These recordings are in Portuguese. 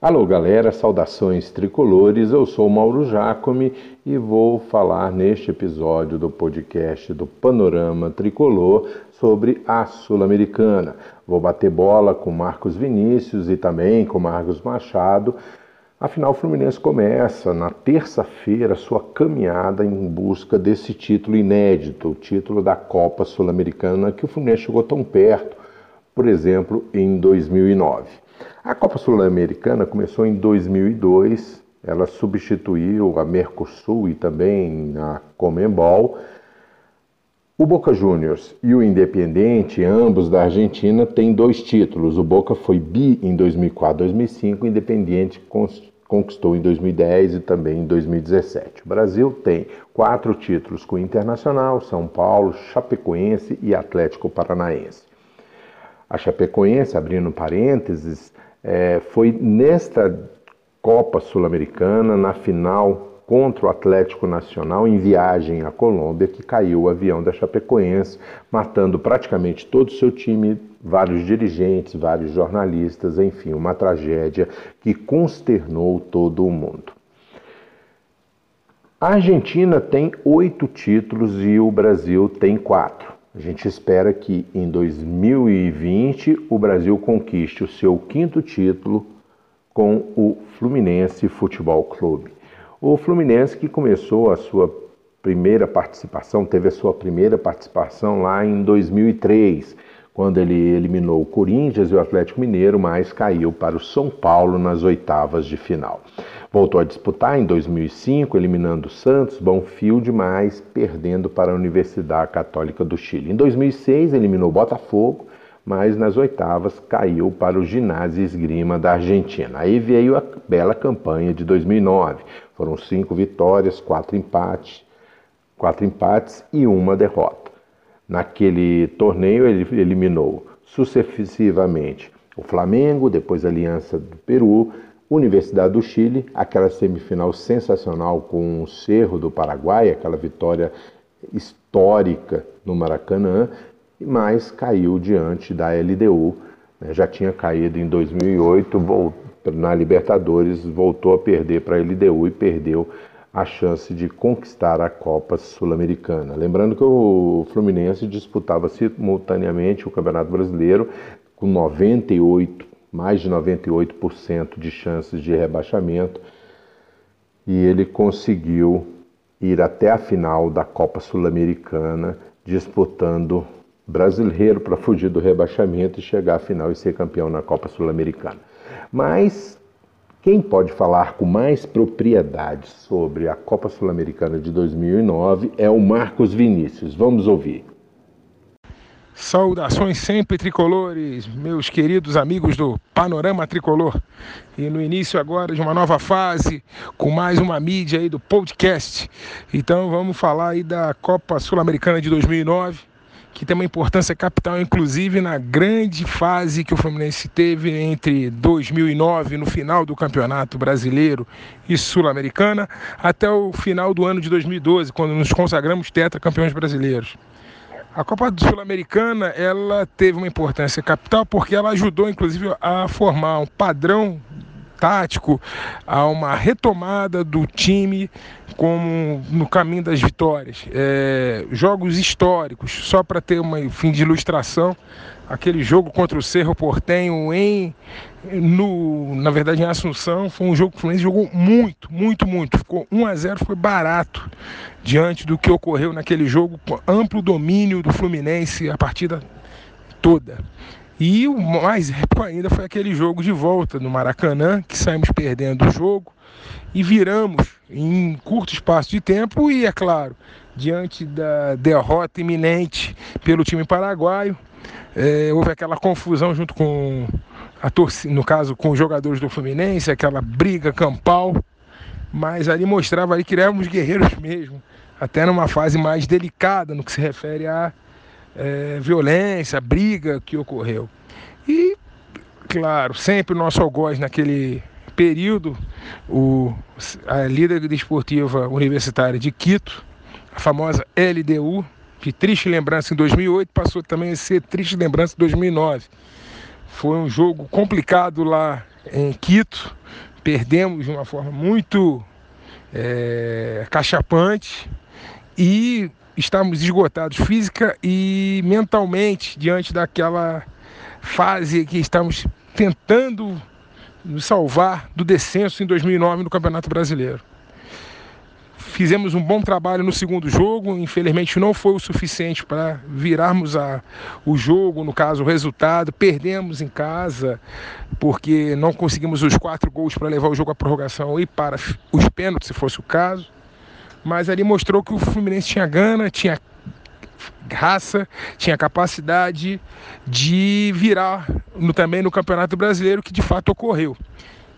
Alô galera, saudações tricolores, eu sou Mauro Jacome e vou falar neste episódio do podcast do Panorama Tricolor sobre a Sul-Americana. Vou bater bola com Marcos Vinícius e também com Marcos Machado. Afinal, o Fluminense começa na terça-feira sua caminhada em busca desse título inédito, o título da Copa Sul-Americana, que o Fluminense chegou tão perto, por exemplo, em 2009. A Copa Sul-Americana começou em 2002, ela substituiu a Mercosul e também a Comembol. O Boca Juniors e o Independiente, ambos da Argentina, têm dois títulos. O Boca foi bi em 2004, 2005, o Independiente conquistou em 2010 e também em 2017. O Brasil tem quatro títulos com o Internacional, São Paulo, Chapecoense e Atlético Paranaense. A Chapecoense, abrindo parênteses, é, foi nesta Copa Sul-Americana, na final contra o Atlético Nacional, em viagem à Colômbia, que caiu o avião da Chapecoense, matando praticamente todo o seu time, vários dirigentes, vários jornalistas, enfim, uma tragédia que consternou todo o mundo. A Argentina tem oito títulos e o Brasil tem quatro. A gente espera que em 2020 o Brasil conquiste o seu quinto título com o Fluminense Futebol Clube. O Fluminense que começou a sua primeira participação, teve a sua primeira participação lá em 2003, quando ele eliminou o Corinthians e o Atlético Mineiro, mas caiu para o São Paulo nas oitavas de final. Voltou a disputar em 2005, eliminando o Santos, Bonfield, mas perdendo para a Universidade Católica do Chile. Em 2006, eliminou o Botafogo, mas nas oitavas caiu para o Ginásio Esgrima da Argentina. Aí veio a bela campanha de 2009. Foram cinco vitórias, quatro empates, quatro empates e uma derrota. Naquele torneio ele eliminou sucessivamente o Flamengo, depois a Aliança do Peru, Universidade do Chile, aquela semifinal sensacional com o Cerro do Paraguai, aquela vitória histórica no Maracanã, mas caiu diante da LDU. Né? Já tinha caído em 2008 na Libertadores, voltou a perder para a LDU e perdeu a chance de conquistar a Copa Sul-Americana. Lembrando que o Fluminense disputava simultaneamente o Campeonato Brasileiro com 98 mais de 98% de chances de rebaixamento, e ele conseguiu ir até a final da Copa Sul-Americana, disputando brasileiro para fugir do rebaixamento e chegar à final e ser campeão na Copa Sul-Americana. Mas quem pode falar com mais propriedade sobre a Copa Sul-Americana de 2009 é o Marcos Vinícius. Vamos ouvir. Saudações sempre tricolores, meus queridos amigos do Panorama Tricolor. E no início agora de uma nova fase, com mais uma mídia aí do podcast. Então vamos falar aí da Copa Sul-Americana de 2009, que tem uma importância capital, inclusive na grande fase que o Fluminense teve entre 2009, no final do Campeonato Brasileiro e Sul-Americana, até o final do ano de 2012, quando nos consagramos tetracampeões brasileiros. A Copa Sul-Americana ela teve uma importância capital porque ela ajudou, inclusive, a formar um padrão tático, a uma retomada do time como no caminho das vitórias. É, jogos históricos, só para ter um fim de ilustração, aquele jogo contra o Cerro Portenho em no, na verdade, em Assunção, foi um jogo que o Fluminense jogou muito, muito, muito. Ficou 1 a 0 foi barato diante do que ocorreu naquele jogo, amplo domínio do Fluminense a partida toda. E o mais épico ainda foi aquele jogo de volta no Maracanã, que saímos perdendo o jogo e viramos em curto espaço de tempo e, é claro, diante da derrota iminente pelo time paraguaio, é, houve aquela confusão junto com a torcida, no caso com os jogadores do Fluminense, aquela briga campal, mas ali mostrava ali que éramos guerreiros mesmo, até numa fase mais delicada no que se refere à é, violência, briga que ocorreu. E, claro, sempre o nosso algoz naquele período, o, a líder desportiva universitária de Quito, a famosa LDU, que triste lembrança em 2008, passou também a ser triste lembrança em 2009 foi um jogo complicado lá em Quito, perdemos de uma forma muito é, cachapante e estamos esgotados física e mentalmente diante daquela fase que estamos tentando nos salvar do descenso em 2009 no Campeonato Brasileiro. Fizemos um bom trabalho no segundo jogo, infelizmente não foi o suficiente para virarmos a, o jogo, no caso o resultado. Perdemos em casa, porque não conseguimos os quatro gols para levar o jogo à prorrogação e para os pênaltis, se fosse o caso. Mas ali mostrou que o Fluminense tinha gana, tinha raça, tinha capacidade de virar no, também no Campeonato Brasileiro, que de fato ocorreu.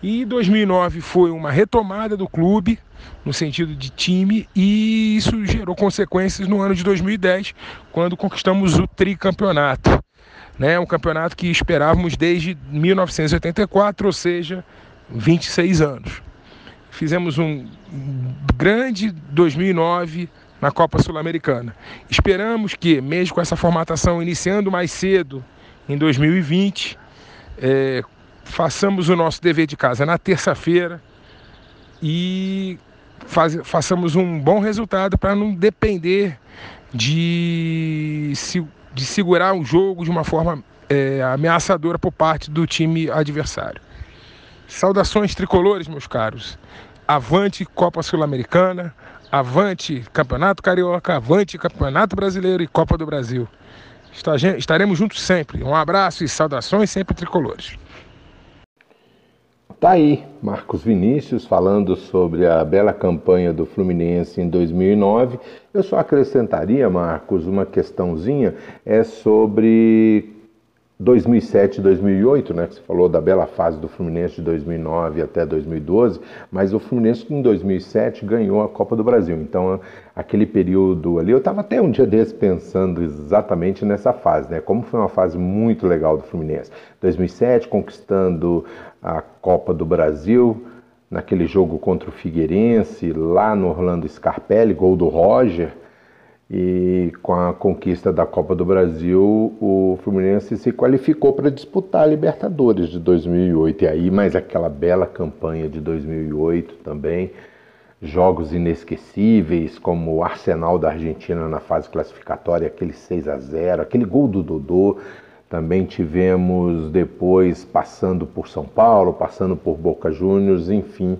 E 2009 foi uma retomada do clube, no sentido de time, e isso gerou consequências no ano de 2010, quando conquistamos o tricampeonato. Né? Um campeonato que esperávamos desde 1984, ou seja, 26 anos. Fizemos um grande 2009 na Copa Sul-Americana. Esperamos que, mesmo com essa formatação iniciando mais cedo, em 2020, é, façamos o nosso dever de casa na terça-feira e faz, façamos um bom resultado para não depender de, de segurar o jogo de uma forma é, ameaçadora por parte do time adversário. Saudações tricolores, meus caros. Avante Copa Sul-Americana, avante Campeonato Carioca, avante Campeonato Brasileiro e Copa do Brasil. Estaremos juntos sempre. Um abraço e saudações sempre tricolores. Tá aí, Marcos Vinícius falando sobre a bela campanha do Fluminense em 2009. Eu só acrescentaria, Marcos, uma questãozinha é sobre 2007 2008, né, que você falou da bela fase do Fluminense de 2009 até 2012, mas o Fluminense em 2007 ganhou a Copa do Brasil. Então, aquele período ali, eu estava até um dia desse pensando exatamente nessa fase, né? Como foi uma fase muito legal do Fluminense. 2007 conquistando a Copa do Brasil, naquele jogo contra o Figueirense, lá no Orlando Scarpelli, gol do Roger. E com a conquista da Copa do Brasil, o Fluminense se qualificou para disputar a Libertadores de 2008. E aí, mais aquela bela campanha de 2008 também. Jogos inesquecíveis, como o Arsenal da Argentina na fase classificatória, aquele 6 a 0 aquele gol do Dodô. Também tivemos depois passando por São Paulo, passando por Boca Juniors, enfim.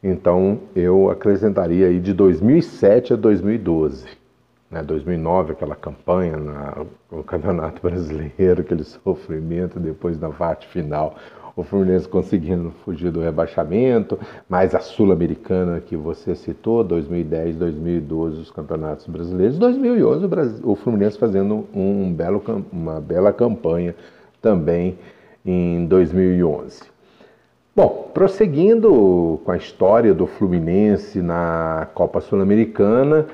Então eu acrescentaria aí de 2007 a 2012 né, 2009, aquela campanha na, no Campeonato Brasileiro, aquele sofrimento depois da parte final, o Fluminense conseguindo fugir do rebaixamento, mais a Sul-Americana que você citou, 2010, 2012, os campeonatos brasileiros, 2011 o, Brasil, o Fluminense fazendo um belo, uma bela campanha também em 2011. Bom, prosseguindo com a história do Fluminense na Copa Sul-Americana,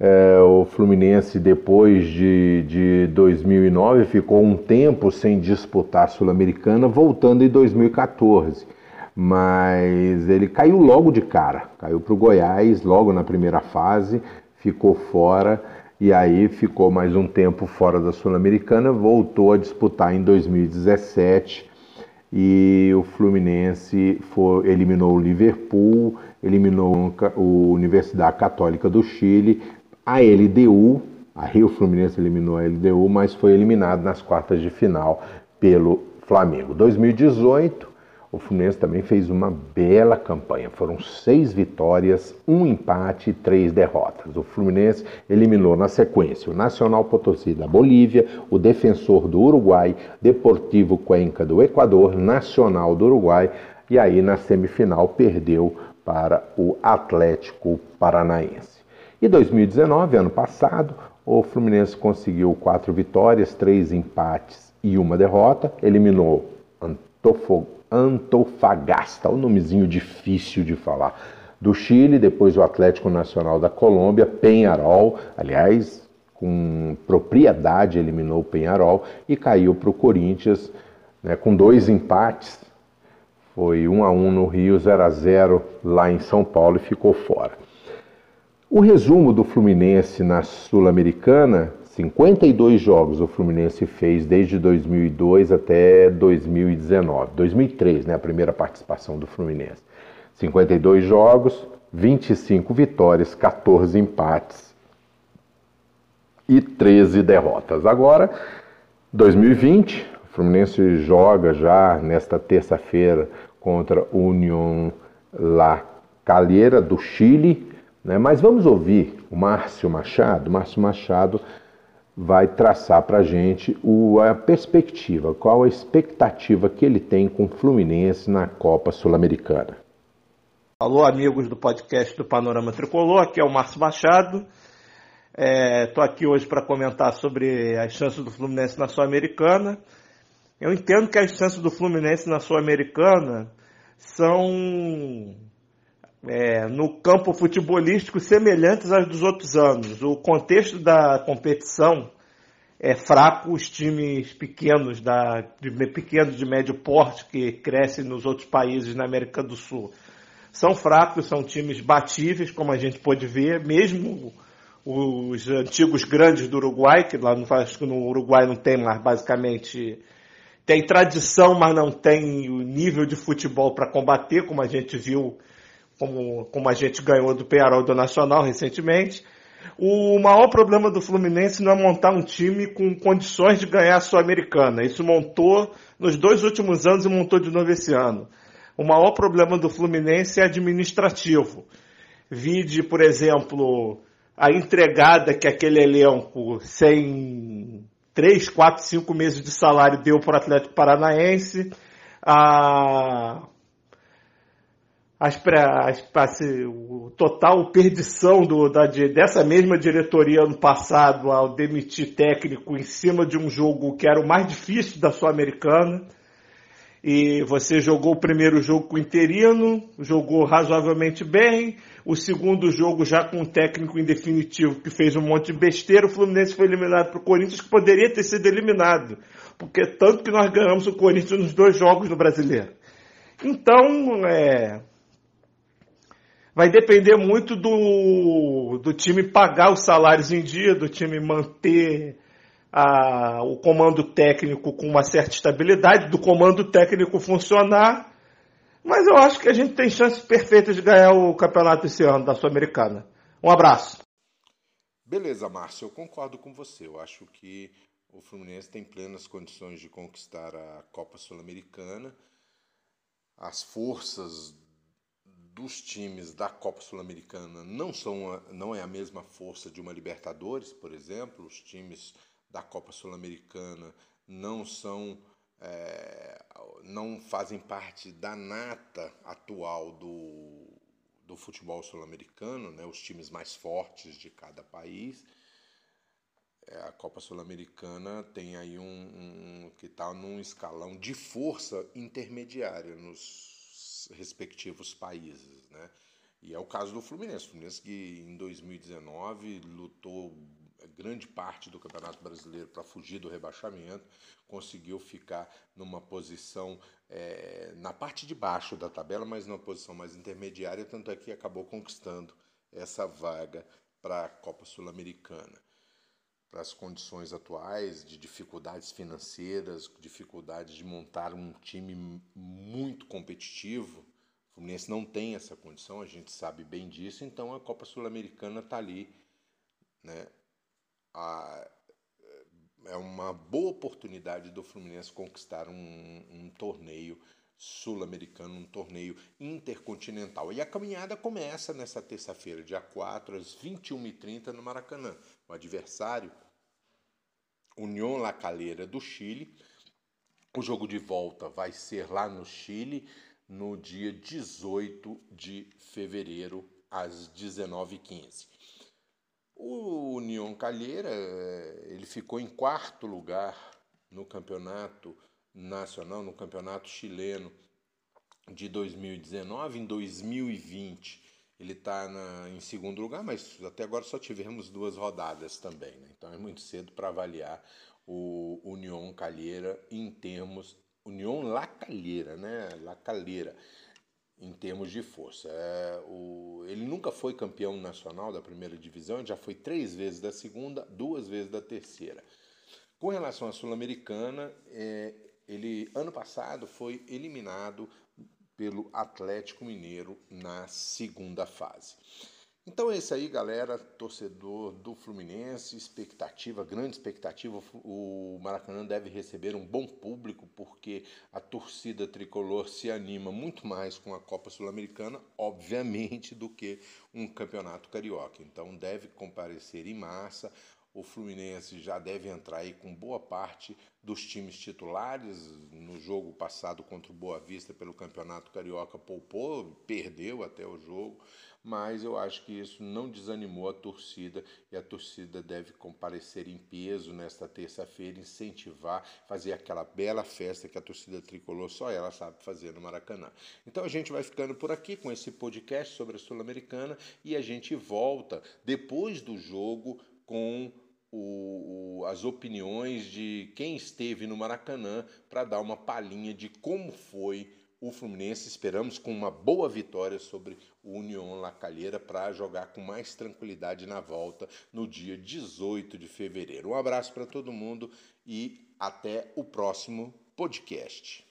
é, o Fluminense, depois de, de 2009, ficou um tempo sem disputar a Sul-Americana, voltando em 2014. Mas ele caiu logo de cara, caiu para o Goiás logo na primeira fase, ficou fora e aí ficou mais um tempo fora da Sul-Americana, voltou a disputar em 2017 e o Fluminense foi, eliminou o Liverpool, eliminou a Universidade Católica do Chile, a LDU, a Rio Fluminense eliminou a LDU, mas foi eliminado nas quartas de final pelo Flamengo. 2018, o Fluminense também fez uma bela campanha. Foram seis vitórias, um empate e três derrotas. O Fluminense eliminou na sequência o Nacional Potosí da Bolívia, o Defensor do Uruguai, Deportivo Cuenca do Equador, Nacional do Uruguai e aí na semifinal perdeu para o Atlético Paranaense. E 2019, ano passado, o Fluminense conseguiu quatro vitórias, três empates e uma derrota, eliminou Antofagasta, o um nomezinho difícil de falar, do Chile, depois o Atlético Nacional da Colômbia, Penharol, aliás, com propriedade eliminou o Penharol e caiu para o Corinthians né, com dois empates. Foi 1 a 1 no Rio, 0 a 0 lá em São Paulo e ficou fora. O resumo do Fluminense na Sul-Americana 52 jogos o Fluminense fez desde 2002 até 2019, 2003, né, a primeira participação do Fluminense. 52 jogos, 25 vitórias, 14 empates e 13 derrotas. Agora, 2020, o Fluminense joga já nesta terça-feira contra o União La Calheira do Chile, né? mas vamos ouvir o Márcio Machado. Márcio Machado vai traçar para a gente o, a perspectiva, qual a expectativa que ele tem com o Fluminense na Copa Sul-Americana. Alô, amigos do podcast do Panorama Tricolor, aqui é o Márcio Machado. Estou é, aqui hoje para comentar sobre as chances do Fluminense na Sul-Americana. Eu entendo que as chances do Fluminense na Sul-Americana são é, no campo futebolístico semelhantes às dos outros anos. O contexto da competição é fraco, os times pequenos, da, de, pequenos de médio porte que crescem nos outros países na América do Sul são fracos, são times batíveis, como a gente pode ver, mesmo os antigos grandes do Uruguai, que lá no, acho que no Uruguai não tem mais basicamente tem tradição, mas não tem o nível de futebol para combater, como a gente viu como, como a gente ganhou do Penharol do Nacional recentemente. O maior problema do Fluminense não é montar um time com condições de ganhar a Sul-Americana. Isso montou nos dois últimos anos e montou de novo esse ano. O maior problema do Fluminense é administrativo. Vide, por exemplo, a entregada que aquele elenco, sem 3, 4, 5 meses de salário, deu para o Atlético Paranaense. A as, as, o total perdição do, da, dessa mesma diretoria ano passado ao demitir técnico em cima de um jogo que era o mais difícil da Sul-Americana. E você jogou o primeiro jogo com o interino, jogou razoavelmente bem. O segundo jogo já com um técnico em definitivo que fez um monte de besteira. O Fluminense foi eliminado para o Corinthians, que poderia ter sido eliminado. Porque tanto que nós ganhamos o Corinthians nos dois jogos no Brasileiro. Então, é, vai depender muito do, do time pagar os salários em dia, do time manter a, o comando técnico com uma certa estabilidade, do comando técnico funcionar. Mas eu acho que a gente tem chances perfeitas de ganhar o campeonato esse ano da Sul-Americana. Um abraço. Beleza, Márcio, eu concordo com você. Eu acho que o Fluminense tem plenas condições de conquistar a Copa Sul-Americana. As forças dos times da Copa Sul-Americana não são não é a mesma força de uma Libertadores, por exemplo. Os times da Copa Sul-Americana não são é, não fazem parte da nata atual do, do futebol sul-americano, né? Os times mais fortes de cada país. É, a Copa Sul-Americana tem aí um, um que está num escalão de força intermediária nos respectivos países, né? E é o caso do Fluminense. O Fluminense que em 2019 lutou grande parte do Campeonato Brasileiro para fugir do rebaixamento, conseguiu ficar numa posição é, na parte de baixo da tabela, mas numa posição mais intermediária, tanto é que acabou conquistando essa vaga para a Copa Sul-Americana para as condições atuais de dificuldades financeiras, dificuldades de montar um time muito competitivo. O Fluminense não tem essa condição, a gente sabe bem disso, então a Copa Sul-Americana está ali. Né? A, é uma boa oportunidade do Fluminense conquistar um, um torneio sul-americano, um torneio intercontinental. E a caminhada começa nessa terça-feira, dia 4, às 21h30, no Maracanã. O adversário, União La Calera do Chile. O jogo de volta vai ser lá no Chile, no dia 18 de fevereiro, às 19h15. O União Calheira ele ficou em quarto lugar no campeonato nacional, no campeonato chileno de 2019. Em 2020 ele está em segundo lugar, mas até agora só tivemos duas rodadas também. Né? Então é muito cedo para avaliar o União Calheira em termos. União La Calheira, né? La Calheira. em termos de força. É, o, ele nunca foi campeão nacional da primeira divisão, já foi três vezes da segunda, duas vezes da terceira. Com relação à Sul-Americana, é, ele ano passado foi eliminado pelo Atlético Mineiro na segunda fase. Então é isso aí, galera, torcedor do Fluminense, expectativa, grande expectativa. O Maracanã deve receber um bom público porque a torcida tricolor se anima muito mais com a Copa Sul-Americana, obviamente, do que um campeonato carioca. Então deve comparecer em massa o Fluminense já deve entrar aí com boa parte dos times titulares. No jogo passado contra o Boa Vista pelo Campeonato Carioca poupou, perdeu até o jogo, mas eu acho que isso não desanimou a torcida e a torcida deve comparecer em peso nesta terça-feira, incentivar, fazer aquela bela festa que a torcida tricolor só ela sabe fazer no Maracanã. Então a gente vai ficando por aqui com esse podcast sobre a Sul-Americana e a gente volta depois do jogo com o, o, as opiniões de quem esteve no Maracanã para dar uma palhinha de como foi o Fluminense. Esperamos com uma boa vitória sobre o União La Calheira para jogar com mais tranquilidade na volta no dia 18 de fevereiro. Um abraço para todo mundo e até o próximo podcast.